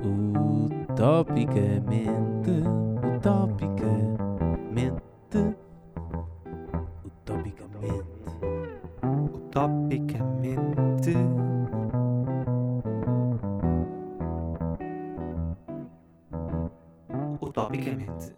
Utopicamente, utopicamente, utopicamente. Utopicamente. Utopicamente.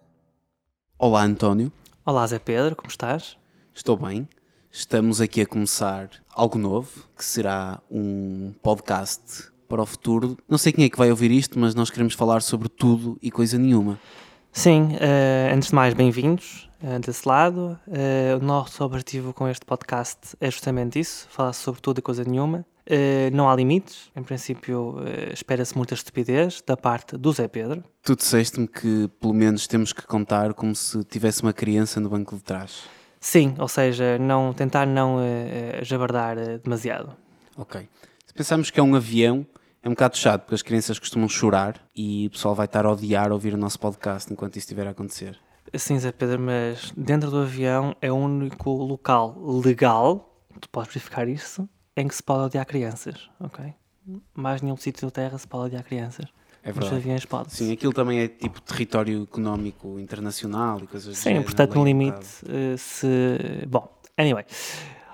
Olá António, Olá Zé Pedro, como estás? estou bem. Estamos aqui a começar algo novo, que será um podcast para o futuro. Não sei quem é que vai ouvir isto, mas nós queremos falar sobre tudo e coisa nenhuma. Sim, eh, antes de mais, bem-vindos eh, desse lado. Eh, o nosso objetivo com este podcast é justamente isso, falar sobre tudo e coisa nenhuma. Não há limites, em princípio espera-se muita estupidez da parte do Zé Pedro. Tu disseste-me que pelo menos temos que contar como se tivesse uma criança no banco de trás. Sim, ou seja, não, tentar não jabardar demasiado. Ok. Se pensarmos que é um avião, é um bocado chato, porque as crianças costumam chorar e o pessoal vai estar a odiar ouvir o nosso podcast enquanto isso estiver a acontecer. Sim, Zé Pedro, mas dentro do avião é o único local legal, tu podes verificar isso, em que se pode odiar crianças, ok? Mais nenhum sítio da Terra se pode odiar crianças. É verdade. aviões pode. Sim, aquilo também é tipo território económico internacional e coisas do Sim, portanto, no um limite, eh, se. Bom, anyway,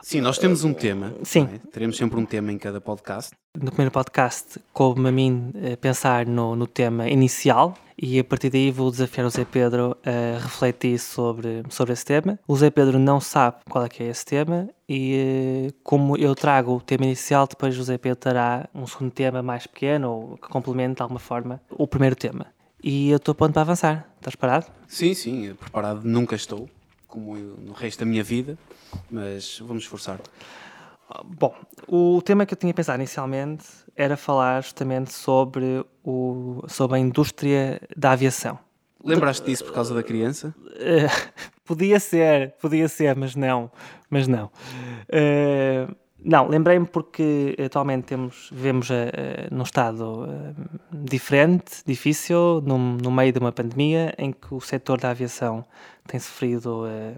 Sim, nós temos um tema. Sim. é? Teremos sempre um tema em cada podcast. no primeiro podcast coube-me a mim eh, pensar no, no tema inicial e a partir daí vou desafiar o Zé Pedro a refletir sobre, sobre esse tema. O Zé Pedro não sabe qual é que é esse tema e eh, como eu trago o tema inicial, depois o Zé Pedro terá um segundo tema mais pequeno ou que complemente de alguma forma o primeiro tema. E eu estou pronto para avançar. Estás parado? Sim, sim, preparado nunca estou, como eu no resto da minha vida, mas vamos esforçar. Bom, o tema que eu tinha pensado inicialmente era falar justamente sobre, o, sobre a indústria da aviação. Lembraste disso por causa da criança? Eh, podia ser, podia ser, mas não, mas não. Eh, não, lembrei-me porque atualmente temos, vivemos eh, num estado eh, diferente, difícil, num- no meio de uma pandemia em que o setor da aviação tem sofrido, eh,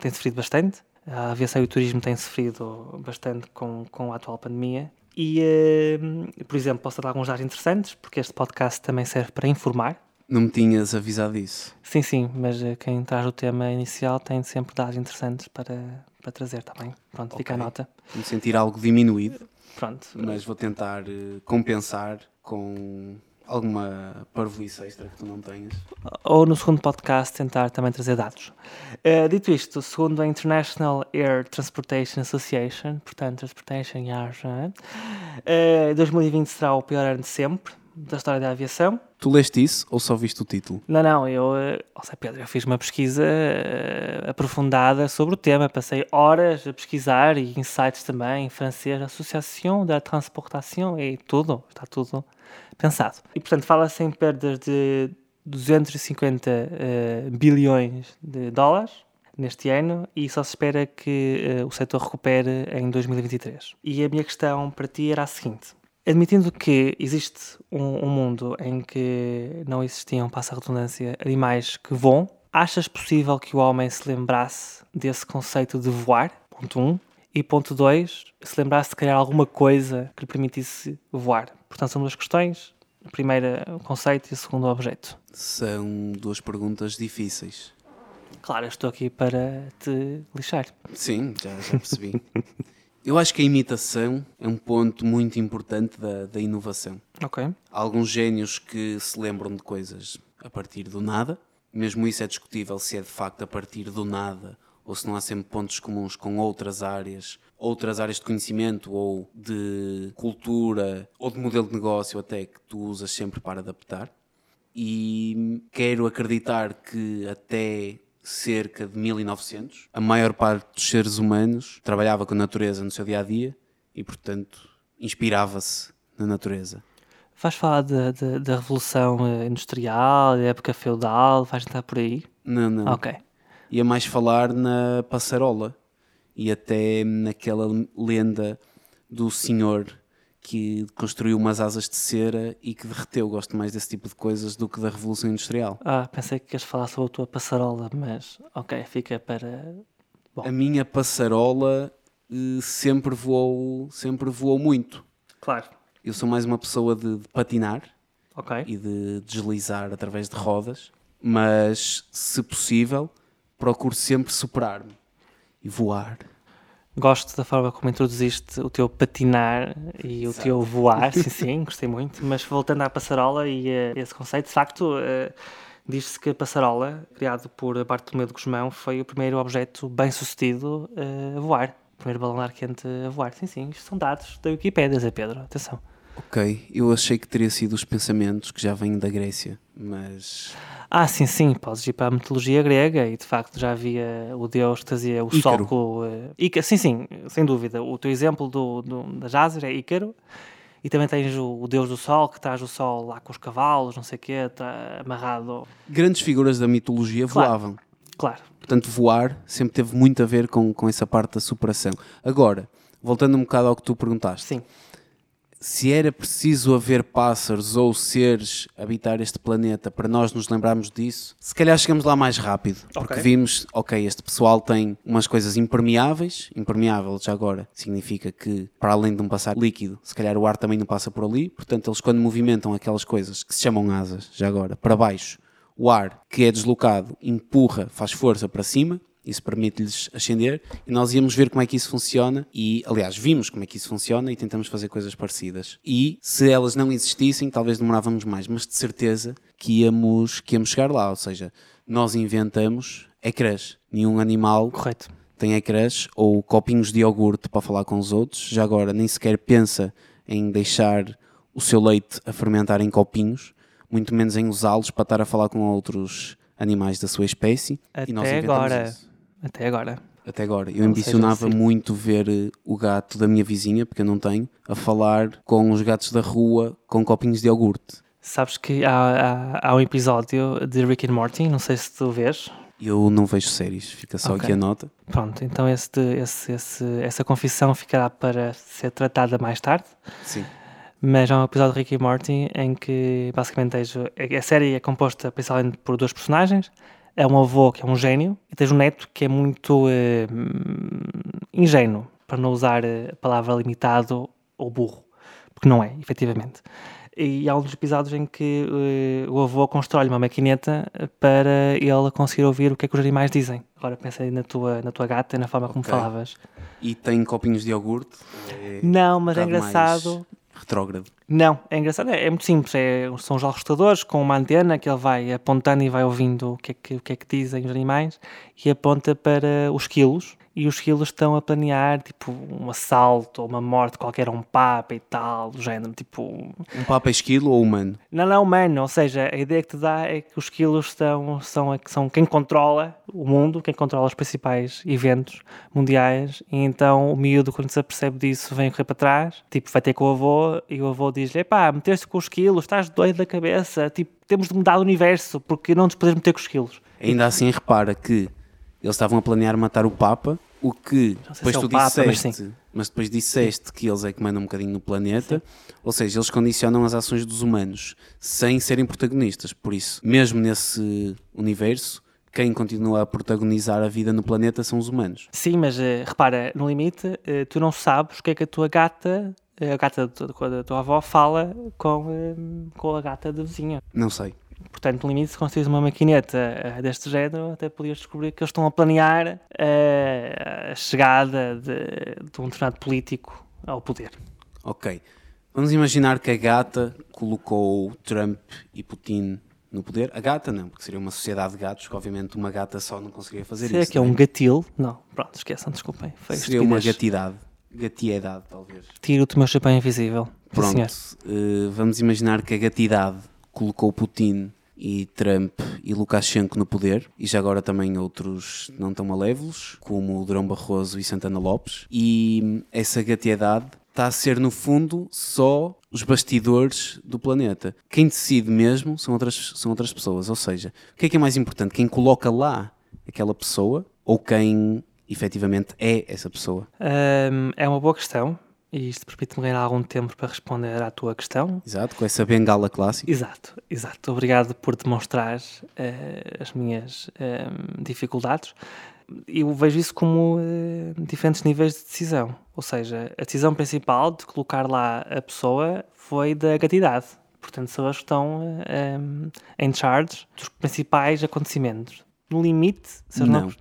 tem sofrido bastante. A aviação e o turismo têm sofrido bastante com, com a atual pandemia. E, eh, por exemplo, posso dar alguns dados interessantes, porque este podcast também serve para informar. Não me tinhas avisado disso. Sim, sim, mas quem traz o tema inicial tem sempre dados interessantes para, para trazer também. Pronto, fica a nota. Me sentir algo diminuído, Pronto. mas vou tentar eh, compensar com alguma parvoíce extra que tu não tenhas. Ou no segundo podcast tentar também trazer dados. Eh, dito isto, segundo a International Air Transportation Association, portanto, Transportation Air, eh, 2020 será o pior ano de sempre da história da aviação. Tu leste isso ou só viste o título? Não, não, eu, eh, ó Zé Pedro, eu fiz uma pesquisa eh, aprofundada sobre o tema, passei horas a pesquisar e insights também em francês, Associação da Transportation e tudo, está tudo pensado. E portanto fala-se em perdas de 250 eh, bilhões de dólares neste ano e só se espera que eh, o setor recupere em 2023. E a minha questão para ti era a seguinte. Admitindo que existe um, um mundo em que não existiam, passa a redundância, animais que voam, achas possível que o homem se lembrasse desse conceito de voar? Ponto 1. Um. E ponto 2, se lembrasse de criar alguma coisa que lhe permitisse voar. Portanto, são duas questões. A primeira, o conceito, e a segunda, o objeto. São duas perguntas difíceis. Claro, estou aqui para te lixar. Sim, já, já percebi. Eu acho que a imitação é um ponto muito importante da, da inovação. Ok. Há alguns génios que se lembram de coisas a partir do nada. Mesmo isso é discutível se é de facto a partir do nada ou se não há sempre pontos comuns com outras áreas, outras áreas de conhecimento ou de cultura ou de modelo de negócio até que tu usas sempre para adaptar. E quero acreditar que até cerca de 1900 a maior parte dos seres humanos trabalhava com a natureza no seu dia a dia e, portanto, inspirava-se na natureza. Vais falar da- da- da Revolução eh, Industrial, da época feudal, vais entrar por aí? Não, não. Ok. Ia mais falar na passarola e até naquela lenda do senhor que construiu umas asas de cera e que derreteu. Gosto mais desse tipo de coisas do que da Revolução Industrial. Ah, pensei que ias falar sobre a tua passarola, mas ok, fica para. Bom. A minha passarola eh, sempre voou, sempre voou muito. Claro. Eu sou mais uma pessoa de, de patinar Ok. e de deslizar através de rodas, mas se possível, procuro sempre superar-me e voar. Gosto da forma como introduziste o teu patinar e o teu voar, sim, sim, gostei muito. Mas voltando à passarola e a esse conceito, de facto, eh, diz-se que a passarola, criado por Bartolomeu de Guzmão, foi o primeiro objeto bem sucedido eh, a voar. O primeiro balão de ar quente a voar. Sim, sim, isto são dados da Wikipédia, Zé Pedro, atenção. Ok, eu achei que teria sido os pensamentos que já vêm da Grécia, mas Ah, sim, sim, podes ir para a mitologia grega e de facto já havia o deus que trazia o sol Ícaro. com o. eh, Íca- sim, sim, sem dúvida. O teu exemplo do, do, da Jazer é Ícaro e também tens o, o deus do sol que traz o sol lá com os cavalos, não sei o quê, tá amarrado. grandes figuras da mitologia Claro. voavam. Claro, Portanto, voar sempre teve muito a ver com, com essa parte da superação. Agora, voltando um bocado ao que tu perguntaste, sim. Se era preciso haver pássaros ou seres habitar este planeta para nós nos lembrarmos disso, se calhar chegamos lá mais rápido. Porque Ok. vimos, ok, este pessoal tem umas coisas impermeáveis. Impermeável, já agora, significa que para além de um passar líquido, se calhar o ar também não passa por ali. Portanto, eles quando movimentam aquelas coisas que se chamam asas, já agora, para baixo, o ar que é deslocado empurra, faz força para cima. Isso permite-lhes ascender e nós íamos ver como é que isso funciona e, aliás, vimos como é que isso funciona e tentamos fazer coisas parecidas. E se elas não existissem, talvez demorávamos mais, mas de certeza que íamos, que íamos chegar lá. Ou seja, nós inventamos ecrãs. Nenhum animal Correto. tem ecrãs ou copinhos de iogurte para falar com os outros. Já agora nem sequer pensa em deixar o seu leite a fermentar em copinhos, muito menos em usá-los para estar a falar com outros animais da sua espécie. e Até agora. isso. Até agora. Até agora. Eu ambicionava seja, sim. muito ver eh, o gato da minha vizinha, porque eu não tenho, a falar com os gatos da rua com copinhos de iogurte. Sabes que há, há, há um episódio de Rick and Morty, não sei se tu vês. Eu não vejo séries, fica só Ok. aqui a nota. Pronto, então esse, esse, esse, essa confissão ficará para ser tratada mais tarde. Sim. Mas há um episódio de Rick e Morty em que basicamente tens, a a série é composta principalmente por dois personagens. É um avô que é um gênio e tens um neto que é muito eh, ingênuo, para não usar a palavra limitado ou burro, porque não é, efetivamente. E há um dos episódios em que eh, o avô constrói uma maquineta para ele conseguir ouvir o que é que os animais dizem. Agora pensa aí na tua, na tua gata e na forma como Ok. falavas. E tem copinhos de iogurte. É Não, mas é um mais engraçado. Retrógrado. Não, é engraçado, é, é muito simples. É, são os escutadores com uma antena que ele vai apontando e vai ouvindo o que, é que, o que é que dizem os animais e aponta para os quilos. E os quilos estão a planear tipo um assalto ou uma morte qualquer a um papa e tal, do género. Tipo, Um papa é esquilo ou humano? não, não, humano. Ou seja, a ideia que te dá é que os quilos são, a- são quem controla o mundo, quem controla os principais eventos mundiais. E então o miúdo, quando se apercebe disso, vem correr para trás. Tipo, vai ter com o avô e o avô diz-lhe: Epá, meteste com os quilos, estás doido da cabeça. Tipo, temos de mudar o universo porque não nos podemos meter com os quilos. Ainda assim, repara que eles estavam a planear matar o Papa, o que depois é tu o Papa, mas disseste, mas, depois disseste que eles é que mandam um bocadinho no planeta, ou seja, eles condicionam as ações dos humanos sem serem protagonistas. Por isso, mesmo nesse universo, quem continua a protagonizar a vida no planeta são os humanos. Sim, mas eh, repara, no limite, eh, tu não sabes o que é que a tua gata, eh, a gata da tua, da tua avó, fala com, com a gata da vizinha. Não sei. Portanto, no limite, se conseguires uma maquineta eh, deste género, até podias descobrir que eles estão a planear eh, a chegada de, de um determinado político ao poder. Ok. Vamos imaginar que a gata colocou Trump e Putin no poder. A gata não, porque seria uma sociedade de gatos, que obviamente uma gata só não conseguiria fazer Será isso. que é um gatil? Não, pronto, esqueçam, desculpem. Foi Seria uma gatidade. Gatiedade, talvez. Tiro-te o meu chapéu invisível. Pronto. eh, vamos imaginar que a gatidade colocou Putin e Trump e Lukashenko no poder, e já agora também outros não tão malévolos, como o Durão Barroso e Santana Lopes, e essa gatiedade está a ser, no fundo, só os bastidores do planeta. Quem decide mesmo são outras, são outras pessoas, ou seja, o que é que é mais importante? Quem coloca lá aquela pessoa ou quem efetivamente é essa pessoa? É uma boa questão e isto permite-me ganhar algum tempo para responder à tua questão. Exato, com essa bengala clássica. Exato, exato. Obrigado por demonstrar eh, as minhas ehm, dificuldades. Eu vejo isso como eh, diferentes níveis de decisão. Ou seja, a decisão principal de colocar lá a pessoa foi da gatidade. Portanto, são as que estão em, em charge dos principais acontecimentos. No limite, se Não. não,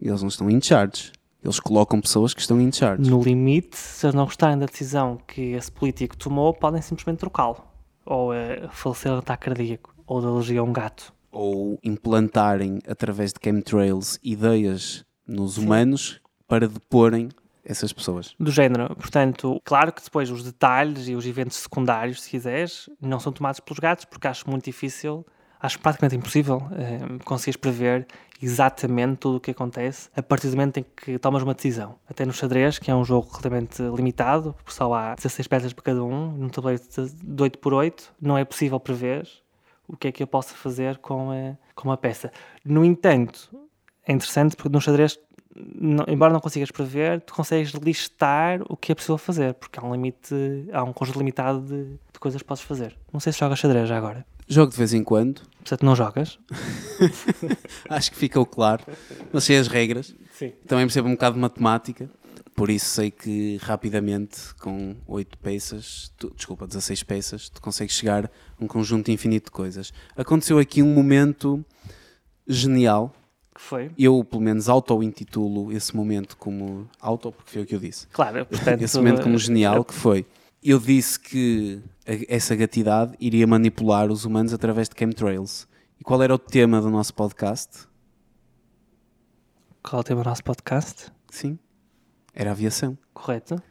Eles não estão in charge. Eles colocam pessoas que estão in charge. no limite, se eles não gostarem da decisão que esse político tomou, podem simplesmente trocá-lo. Ou eh, falecer de ataque cardíaco, ou de alergia a um gato. Ou implantarem, através de chemtrails, ideias nos humanos para deporem essas pessoas. do género. Portanto, claro que depois os detalhes e os eventos secundários, se quiseres, não são tomados pelos gatos, porque acho muito difícil, acho praticamente impossível eh, conseguires prever exatamente tudo o que acontece a partir do momento em que tomas uma decisão. Até no xadrez, que é um jogo relativamente limitado, porque só há 16 peças para cada um, num tabuleiro de 8 por 8 não é possível prever o que é que eu posso fazer com, a- com uma peça. No entanto, é interessante porque no xadrez não- embora não consigas prever, tu consegues listar o que é possível fazer, porque há um limite, há um conjunto limitado de, de coisas que podes fazer. Não sei se jogas xadrez já agora. Jogo de vez em quando. Portanto, não jogas. Acho que ficou claro. Não sei as regras. Sim. Também percebo um bocado de matemática. Por isso sei que rapidamente, com 8 peças, tu- desculpa, 16 peças, tu consegues chegar a um conjunto infinito de coisas. Aconteceu aqui um momento genial. Que foi? Eu, pelo menos, auto-intitulo esse momento como auto, porque foi o que eu disse. Claro, portanto... esse momento como genial que foi. Eu disse que essa gatidade iria manipular os humanos através de chemtrails. E qual era o tema do nosso podcast? Qual é o tema do nosso podcast? Sim, era a aviação. Correto?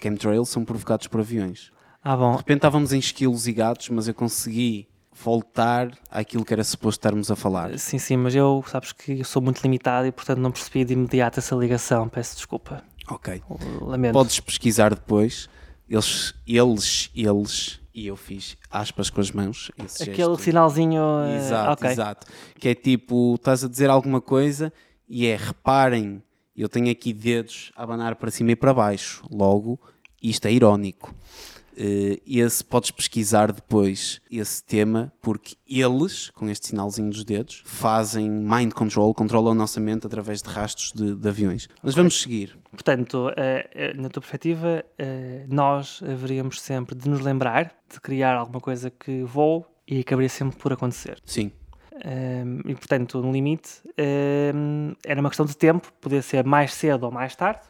Chemtrails são provocados por aviões. Ah, bom. De repente estávamos em esquilos e gatos, mas eu consegui voltar àquilo que era suposto estarmos a falar. Sim, sim, mas eu, sabes que eu sou muito limitado e, portanto, não percebi de imediato essa ligação. Peço desculpa. Ok. Lamento. Podes pesquisar depois. Eles, eles, eles, e eu fiz aspas com as mãos. Aquele gesto. sinalzinho... eh, Exato, ok. exato. Que é tipo, estás a dizer alguma coisa e é, reparem, eu tenho aqui dedos a abanar para cima e para baixo. Logo, isto é irónico. Eh, esse podes pesquisar depois esse tema, porque eles, com este sinalzinho dos dedos, fazem mind control, controlam a nossa mente através de rastros de, de aviões. Mas vamos seguir. Portanto, eh, eh, na tua perspectiva, nós haveríamos sempre de nos lembrar de criar alguma coisa que voe e acabaria sempre por acontecer. Sim, Ehm, e, portanto, no limite, ehm, era uma questão de tempo, podia ser mais cedo ou mais tarde,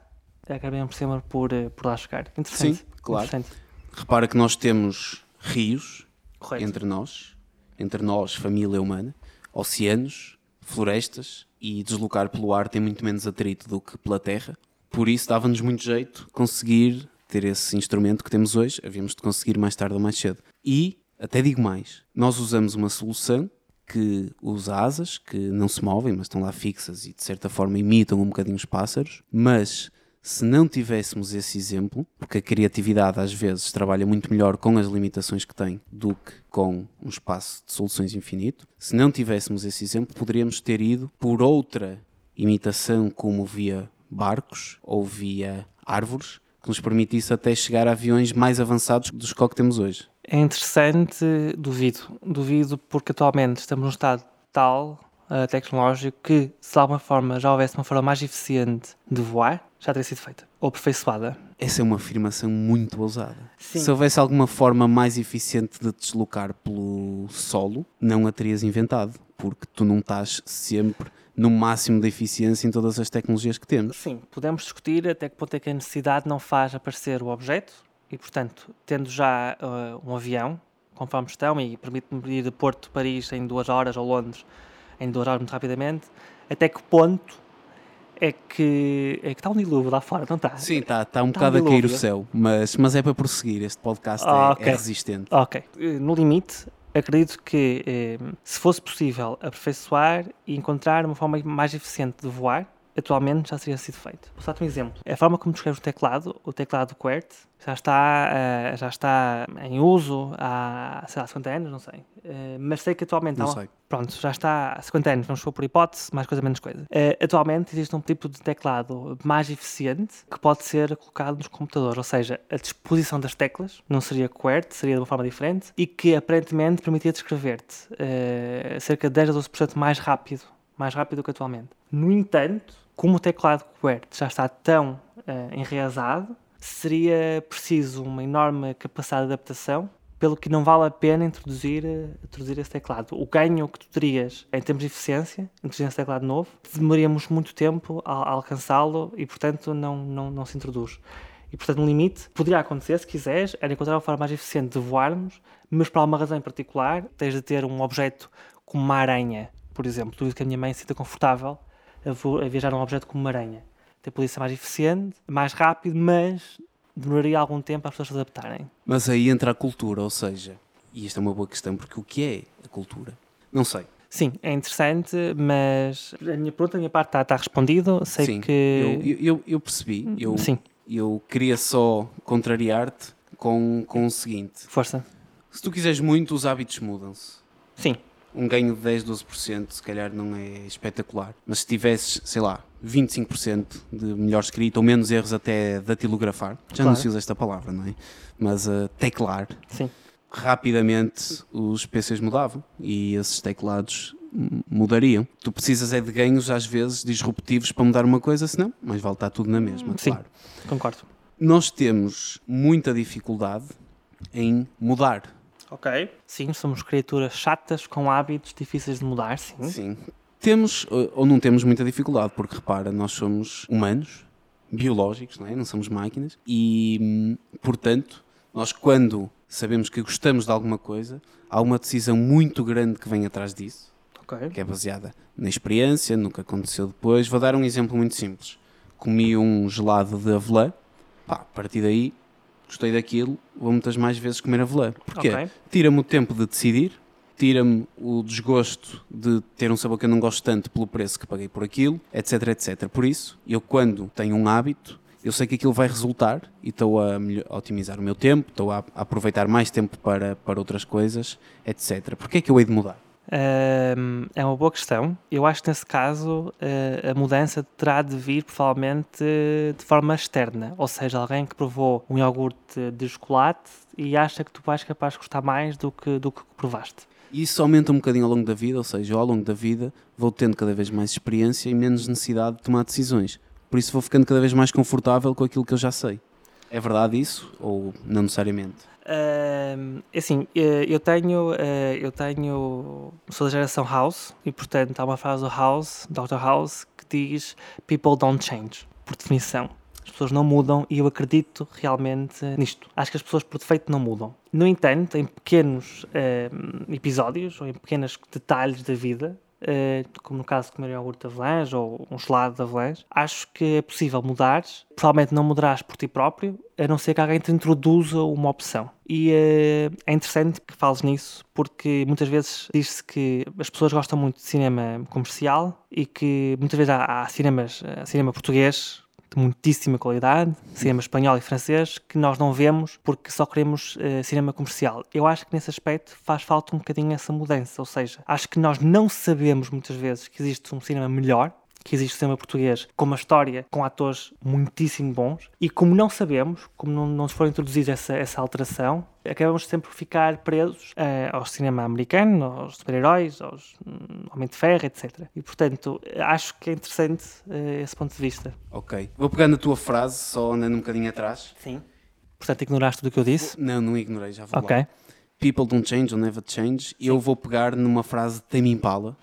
acabaríamos sempre por, por lá chegar. Interessante. Sim, claro. Interessante. Repara que nós temos rios Correto. entre nós, entre nós, família humana, oceanos, florestas e deslocar pelo ar tem muito menos atrito do que pela terra. Por isso dava-nos muito jeito conseguir ter esse instrumento que temos hoje, havíamos de conseguir mais tarde ou mais cedo. E, até digo mais, nós usamos uma solução que usa asas, que não se movem, mas estão lá fixas e de certa forma imitam um bocadinho os pássaros, mas se não tivéssemos esse exemplo, porque a criatividade às vezes trabalha muito melhor com as limitações que tem do que com um espaço de soluções infinito, se não tivéssemos esse exemplo, poderíamos ter ido por outra imitação como via barcos ou via árvores, que nos permitisse até chegar a aviões mais avançados dos que que temos hoje. É interessante, duvido. Duvido porque atualmente estamos num estado tal eh, tecnológico que, se de alguma forma já houvesse uma forma mais eficiente de voar, já teria sido feita. Ou aperfeiçoada. Essa é uma afirmação muito ousada. Sim. Se houvesse alguma forma mais eficiente de te deslocar pelo solo, não a terias inventado, porque tu não estás sempre no máximo de eficiência em todas as tecnologias que temos. Sim, podemos discutir até que ponto é que a necessidade não faz aparecer o objeto e, portanto, tendo já eh, um avião, conforme estão, e permite-me ir de Porto a Paris em duas horas ou Londres em duas horas muito rapidamente, até que ponto é que, é que está um dilúvio lá fora, não está? Sim, está tá um Tá bocado um a cair o céu, mas, mas é para prosseguir. Este podcast é- é, resistente. Ok. Eh, No limite, acredito que eh, se fosse possível aperfeiçoar e encontrar uma forma mais eficiente de voar, atualmente já teria sido feito. Vou dar-te um exemplo. A forma como descreves o teclado, o teclado QWERTY, já está, eh, já está em uso há, sei lá, 50 anos, não sei. Eh, mas sei que atualmente Não sei. Pronto, já está há 50 anos, vamos supor por hipótese, mais coisa, menos coisa. Eh, atualmente existe um tipo de teclado mais eficiente que pode ser colocado nos computadores, ou seja, a disposição das teclas não seria QWERTY, seria de uma forma diferente e que aparentemente permitia descrever-te cerca de 10 a 12% mais rápido, mais rápido do que atualmente. No entanto, como o teclado QWERTY já está tão eh, enraizado, seria preciso uma enorme capacidade de adaptação pelo que não vale a pena introduzir, eh, introduzir esse teclado. O ganho que tu terias em termos de eficiência, introduzir esse teclado novo, demoraríamos muito tempo a, a alcançá-lo e, portanto, não, não, não se introduz. E, portanto, no limite, poderia acontecer, se quiseres, era encontrar uma forma mais eficiente de voarmos, mas para alguma razão em particular, tens de ter um objeto como uma aranha, por exemplo. Tudo que a minha mãe se sinta confortável a, viajar num objeto como uma aranha. Até podia ser mais eficiente, mais rápido, mas demoraria algum tempo para as pessoas se adaptarem. Mas aí entra a cultura, ou seja, e esta é uma boa questão, porque o que é a cultura? Não sei. Sim, é interessante, mas a minha pergunta, a minha parte está, está respondido. Sei Sim, que. eu, eu, eu- eu percebi. Eu, Sim, eu queria só contrariar-te com, com o seguinte: força. se tu quiseres muito, os hábitos mudam-se. Sim, Um ganho de 10, 12% se calhar não é espetacular. Mas se tivesses, sei lá, 25% de melhor escrito ou menos erros até datilografar, já não Claro. se usa esta palavra, não é? Mas uh, teclar, sim. rapidamente os PCs mudavam e esses teclados mudariam. Tu precisas é de ganhos às vezes disruptivos para mudar uma coisa, senão mais vale estar tudo na mesma, Sim. claro. Concordo. Nós temos muita dificuldade em mudar. Ok. Sim, somos criaturas chatas com hábitos difíceis de mudar, sim. Sim. Temos ou não temos muita dificuldade, porque repara, nós somos humanos, biológicos, não é? Não somos máquinas e, hum, portanto, nós quando sabemos que gostamos de alguma coisa, há uma decisão muito grande que vem atrás disso, Ok. que é baseada na experiência, no que aconteceu depois. Vou dar um exemplo muito simples. Comi um gelado de avelã, pá, a partir daí gostei daquilo, vou muitas mais vezes comer avelã. Porquê? Ok. Tira-me o tempo de decidir, tira-me o desgosto de ter um sabor que eu não gosto tanto pelo preço que paguei por aquilo, etc, etc. Por isso, eu quando tenho um hábito, eu sei que aquilo vai resultar e estou a, a otimizar o meu tempo, estou a, a aproveitar mais tempo para, para outras coisas, etc. Porquê é que eu hei de mudar? É uma boa questão. Eu acho que nesse caso eh, a mudança terá de vir provavelmente de forma externa, ou seja, alguém que provou um iogurte de chocolate e acha que tu vais capaz de gostar mais do que do que provaste. Isso aumenta um bocadinho ao longo da vida, ou seja, eu, ao longo da vida vou tendo cada vez mais experiência e menos necessidade de tomar decisões. Por isso vou ficando cada vez mais confortável com aquilo que eu já sei. É verdade isso? Ou não necessariamente? Ahm, assim, eh, eu tenho, eh, eu tenho, sou da geração House e portanto há uma frase do House, Dr. House, que diz People don't change, por definição. As pessoas não mudam e eu acredito realmente nisto. Acho que as pessoas por defeito não mudam. No entanto, em pequenos episódios ou em pequenos detalhes da vida, como no caso de comer iogurte de avelãs ou um gelado de avelãs, acho que é possível mudar. Provavelmente não mudarás por ti próprio, a não ser que alguém te introduza uma opção. E eh, é interessante que fales nisso, porque muitas vezes diz-se que as pessoas gostam muito de cinema comercial e que muitas vezes há, há cinemas, eh, cinema português de muitíssima qualidade, cinema espanhol e francês, que nós não vemos porque só queremos eh, cinema comercial. Eu acho que nesse aspecto faz falta um bocadinho essa mudança, ou seja, acho que nós não sabemos muitas vezes que existe um cinema melhor, que existe um cinema português com uma história, com atores muitíssimo bons, e como não sabemos, como não, não nos foi introduzida essa, essa alteração, acabamos sempre por ficar presos eh, ao cinema americano, aos super-heróis, aos hum, Homem de Ferro, etc. E, portanto, acho que é interessante eh, esse ponto de vista. Ok. Vou pegar na tua frase, só andando um bocadinho atrás. Sim. Portanto, ignoraste tudo o que eu disse? Não, não ignorei, já vou Ok. lá. People don't change or never change. E eu vou pegar numa frase de Tame Impala,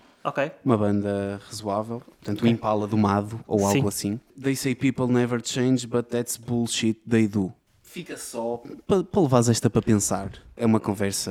Uma banda razoável, portanto o Impala domado ou algo Sim. assim. They say people never change, but that's bullshit they do. Fica só para pa levares esta para pensar. É uma conversa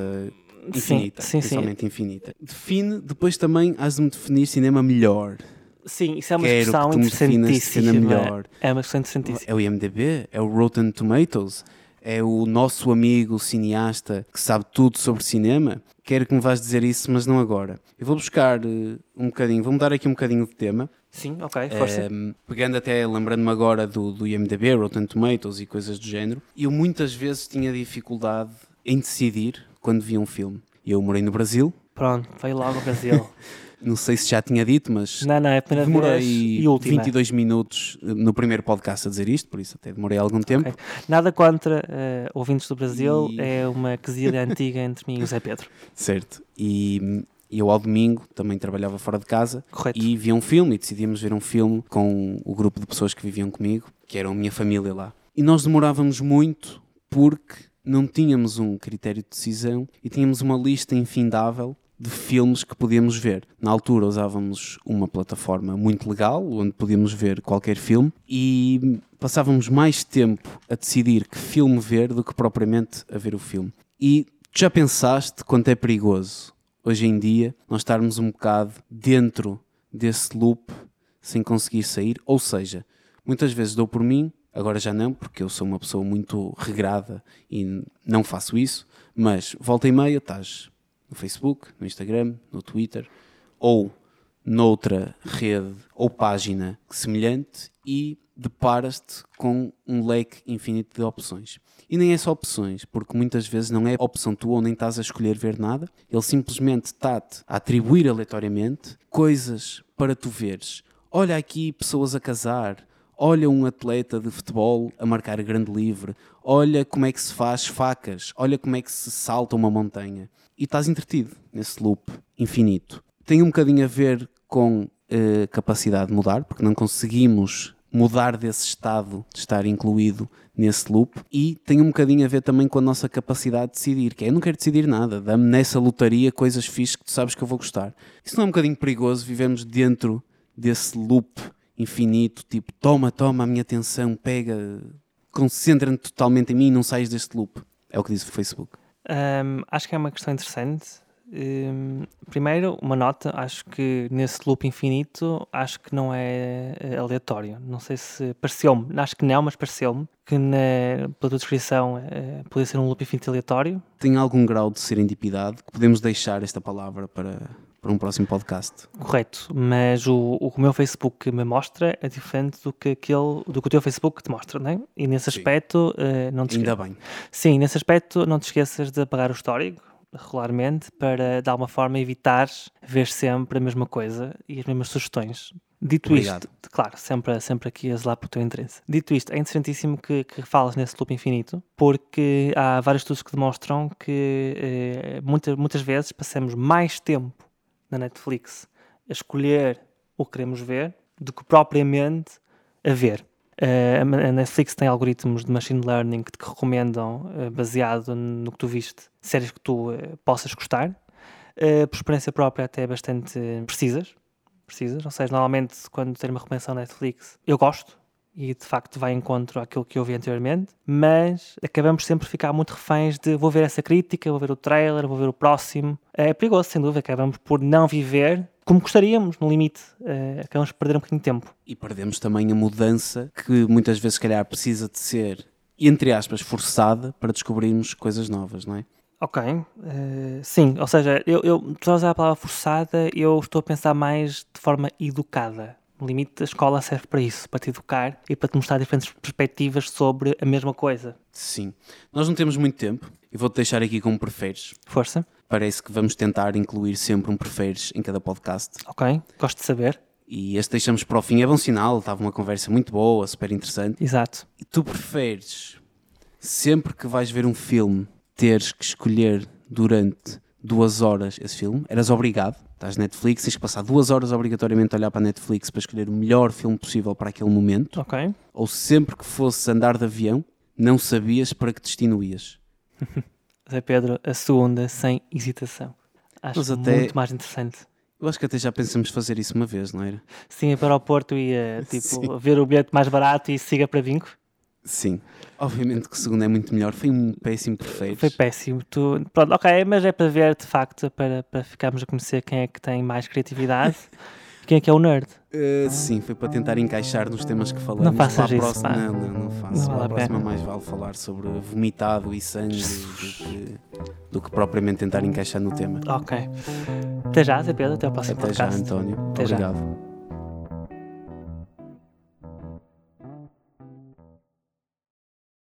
infinita, sim, sim. essencialmente infinita. Define, depois também has de me definir cinema melhor. Sim, isso é uma Quero expressão que tu me definas interessantíssima. melhor. É uma questão interessantíssima. É o IMDB? É o Rotten Tomatoes? É o nosso amigo cineasta que sabe tudo sobre cinema? Quero que me vás dizer isso, mas não agora. Eu vou buscar eh, um bocadinho, vou mudar aqui um bocadinho de tema. Sim, ok, força. Ehm, pegando até, lembrando-me agora do, do IMDB, Rotten Tomatoes e coisas do género, eu muitas vezes tinha dificuldade em decidir quando via um filme. Eu morei no Brasil, Pronto, veio logo ao Brasil. não sei se já tinha dito, mas não, não, é demorei e última. 22 minutos eh, no primeiro podcast a dizer isto, por isso até demorei algum tempo. Ok. Nada contra eh, ouvintes do Brasil, E- é uma quesilha antiga entre mim e o Zé Pedro. Certo. E hum, eu ao domingo também trabalhava fora de casa Correto. e via um filme e decidimos ver um filme com o grupo de pessoas que viviam comigo, que eram a minha família lá. E nós demorávamos muito porque não tínhamos um critério de decisão e tínhamos uma lista infindável de filmes que podíamos ver. Na altura usávamos uma plataforma muito legal, onde podíamos ver qualquer filme, e passávamos mais tempo a decidir que filme ver do que propriamente a ver o filme. E já pensaste quanto é perigoso hoje em dia nós estarmos um bocado dentro desse loop sem conseguir sair? Ou seja, muitas vezes dou por mim, agora já não, porque eu sou uma pessoa muito regrada e não faço isso, mas volta e meia estás no Facebook, no Instagram, no Twitter ou noutra rede ou página semelhante e deparas-te com um leque infinito de opções. E nem é só opções, porque muitas vezes não é opção tua ou nem estás a escolher ver nada, ele simplesmente está-te a atribuir aleatoriamente coisas para tu veres. Olha aqui pessoas a casar, olha um atleta de futebol a marcar grande livre, olha como é que se faz facas, olha como é que se salta uma montanha. E estás entretido nesse loop infinito. Tem um bocadinho a ver com uh, capacidade de mudar, porque não conseguimos mudar desse estado de estar incluído nesse loop e tem um bocadinho a ver também com a nossa capacidade de decidir, que é eu não quero decidir nada, dá-me nessa lotaria coisas fixas que tu sabes que eu vou gostar. Isso não é um bocadinho perigoso, vivemos dentro desse loop infinito, tipo, toma, toma a minha atenção, pega, concentra-te totalmente em mim e não sais deste loop. É o que diz o Facebook. Um, acho que é uma questão interessante. Um, primeiro, uma nota, acho que nesse loop infinito, acho que não é aleatório. Não sei se pareceu-me, acho que não, mas pareceu-me que na, pela tua descrição uh, podia ser um loop infinito aleatório. Tem algum grau de serendipidade que podemos deixar esta palavra para, para um próximo podcast. Correto, mas o, o que o meu Facebook me mostra é diferente do que, aquele, do que o teu Facebook te mostra, não é? E nesse Sim. aspecto, uh, não te Ainda bem. Sim, nesse aspecto, não te esqueças de apagar o histórico regularmente para de alguma forma evitar ver sempre a mesma coisa e as mesmas sugestões. Dito Obrigado. isto, claro, sempre, sempre aqui a zelar para o teu interesse. Dito isto, é interessantíssimo que, que falas nesse loop infinito, porque há vários estudos que demonstram que eh, muitas, muitas vezes passamos mais tempo na Netflix a escolher o que queremos ver do que propriamente a ver. Uh, a Netflix tem algoritmos de machine learning que te recomendam, uh, baseado no que tu viste, séries que tu uh, possas gostar. por experiência própria, até bastante precisas. precisas. Ou seja, normalmente, quando tem uma recomendação Netflix, eu gosto e de facto vai em encontro àquilo que eu vi anteriormente, mas acabamos sempre por ficar muito reféns de vou ver essa crítica, vou ver o trailer, vou ver o próximo. É perigoso, sem dúvida, acabamos por não viver como gostaríamos, no limite, uh, acabamos por perder um bocadinho de tempo. E perdemos também a mudança que muitas vezes, se calhar, precisa de ser, entre aspas, forçada para descobrirmos coisas novas, não é? Ok, uh, sim, ou seja, eu, eu estou a usar a palavra forçada, eu estou a pensar mais de forma educada. No limite, a escola serve para isso, para te educar e para te mostrar diferentes perspectivas sobre a mesma coisa. Sim. Nós não temos muito tempo e vou-te deixar aqui como preferes. Força. Parece que vamos tentar incluir sempre um preferes em cada podcast. Ok, gosto de saber. E este deixamos para o fim, é bom sinal, estava uma conversa muito boa, super interessante. Exato. E tu preferes, sempre que vais ver um filme, teres que escolher durante duas horas esse filme? Eras obrigado? Estás Netflix, tens que passar duas horas obrigatoriamente a olhar para a Netflix para escolher o melhor filme possível para aquele momento. Ok. Ou sempre que fosse andar de avião, não sabias para que destino ias. Zé Pedro, a segunda sem hesitação. Acho até, muito mais interessante. Eu acho que até já pensamos fazer isso uma vez, não era? Sim, para o Porto ia tipo, ver o bilhete mais barato e siga para Vinco. Sim, obviamente que o segundo é muito melhor. Foi um péssimo perfeito. Foi péssimo. Tu... Pronto, ok, mas é para ver de facto, para, para ficarmos a conhecer quem é que tem mais criatividade. quem é que é o nerd? Uh, sim, foi para tentar encaixar nos temas que falamos. Não faças isso, próxima, Não, não, não faço. Não vale a próxima mais vale falar sobre vomitado e sangue do que, do que propriamente tentar encaixar no tema. Ok. Até já, Zé Pedro. Até ao próximo Até podcast. já, António. Até Obrigado. Já.